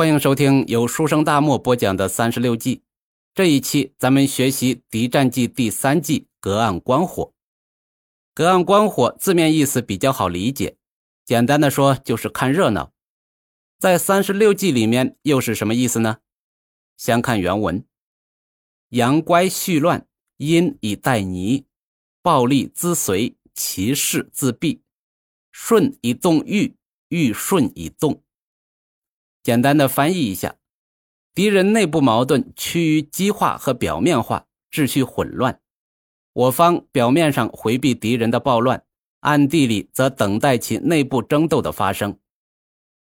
欢迎收听由书生大漠播讲的三十六计。这一期咱们学习《敌战记》第三计“隔岸观火”。隔岸观火字面意思比较好理解，简单的说就是看热闹。在三十六计里面又是什么意思呢？先看原文：阳乖序乱，阴以待泥；暴力滋随，其势自毙。顺以动欲，欲顺以动。简单的翻译一下，敌人内部矛盾趋于激化和表面化，秩序混乱。我方表面上回避敌人的暴乱，暗地里则等待其内部争斗的发生。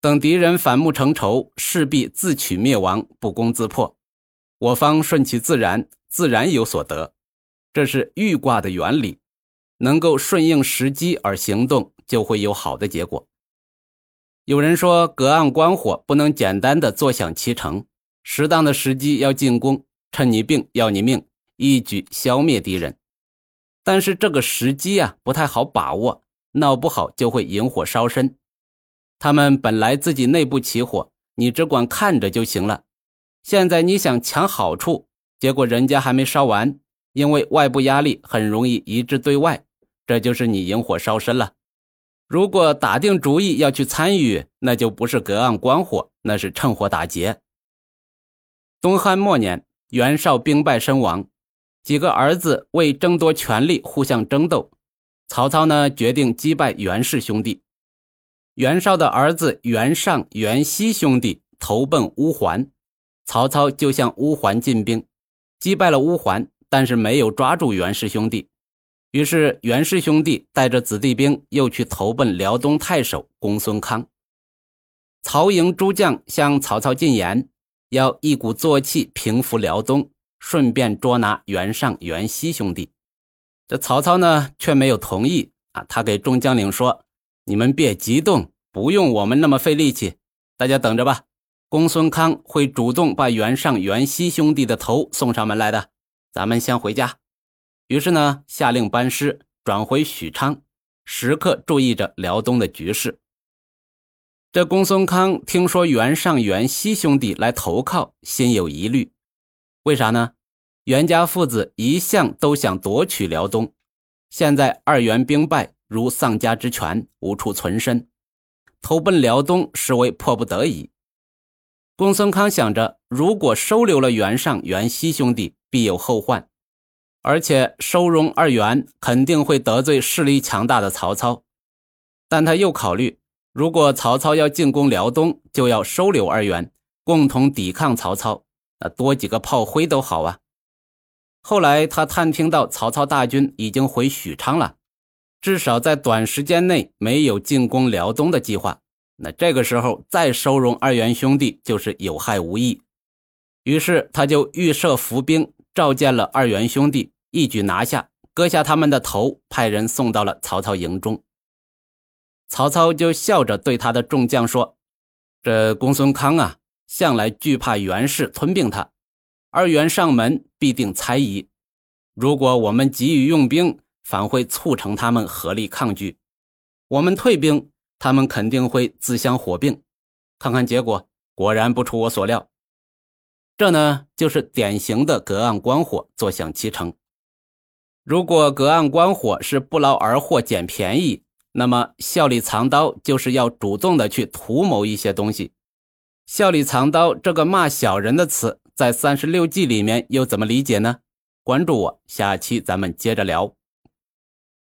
等敌人反目成仇，势必自取灭亡，不攻自破。我方顺其自然，自然有所得。这是预卦的原理，能够顺应时机而行动，就会有好的结果。有人说，隔岸观火不能简单的坐享其成，适当的时机要进攻，趁你病要你命，一举消灭敌人。但是这个时机啊不太好把握，闹不好就会引火烧身。他们本来自己内部起火，你只管看着就行了。现在你想抢好处，结果人家还没烧完，因为外部压力很容易移至对外，这就是你引火烧身了。如果打定主意要去参与，那就不是隔岸观火，那是趁火打劫。东汉末年，袁绍兵败身亡，几个儿子为争夺权力互相争斗。曹操呢，决定击败袁氏兄弟。袁绍的儿子袁尚、袁熙兄弟投奔乌桓，曹操就向乌桓进兵，击败了乌桓，但是没有抓住袁氏兄弟。于是，袁氏兄弟带着子弟兵又去投奔辽东太守公孙康。曹营诸将向曹操进言，要一鼓作气平服辽东，顺便捉拿袁尚、袁熙兄弟。这曹操呢，却没有同意啊！他给众将领说：“你们别激动，不用我们那么费力气，大家等着吧。公孙康会主动把袁尚、袁熙兄弟的头送上门来的。咱们先回家。”于是呢，下令班师转回许昌，时刻注意着辽东的局势。这公孙康听说袁尚、袁熙兄弟来投靠，心有疑虑。为啥呢？袁家父子一向都想夺取辽东，现在二袁兵败，如丧家之犬，无处存身，投奔辽东实为迫不得已。公孙康想着，如果收留了袁尚、袁熙兄弟，必有后患。而且收容二袁肯定会得罪势力强大的曹操，但他又考虑，如果曹操要进攻辽东，就要收留二袁，共同抵抗曹操，那多几个炮灰都好啊。后来他探听到曹操大军已经回许昌了，至少在短时间内没有进攻辽东的计划，那这个时候再收容二袁兄弟就是有害无益，于是他就预设伏兵，召见了二袁兄弟。一举拿下，割下他们的头，派人送到了曹操营中。曹操就笑着对他的众将说：“这公孙康啊，向来惧怕袁氏吞并他，二袁上门必定猜疑。如果我们急于用兵，反会促成他们合力抗拒；我们退兵，他们肯定会自相火并。看看结果，果然不出我所料。这呢，就是典型的隔岸观火，坐享其成。”如果隔岸观火是不劳而获、捡便宜，那么笑里藏刀就是要主动的去图谋一些东西。笑里藏刀这个骂小人的词，在三十六计里面又怎么理解呢？关注我，下期咱们接着聊。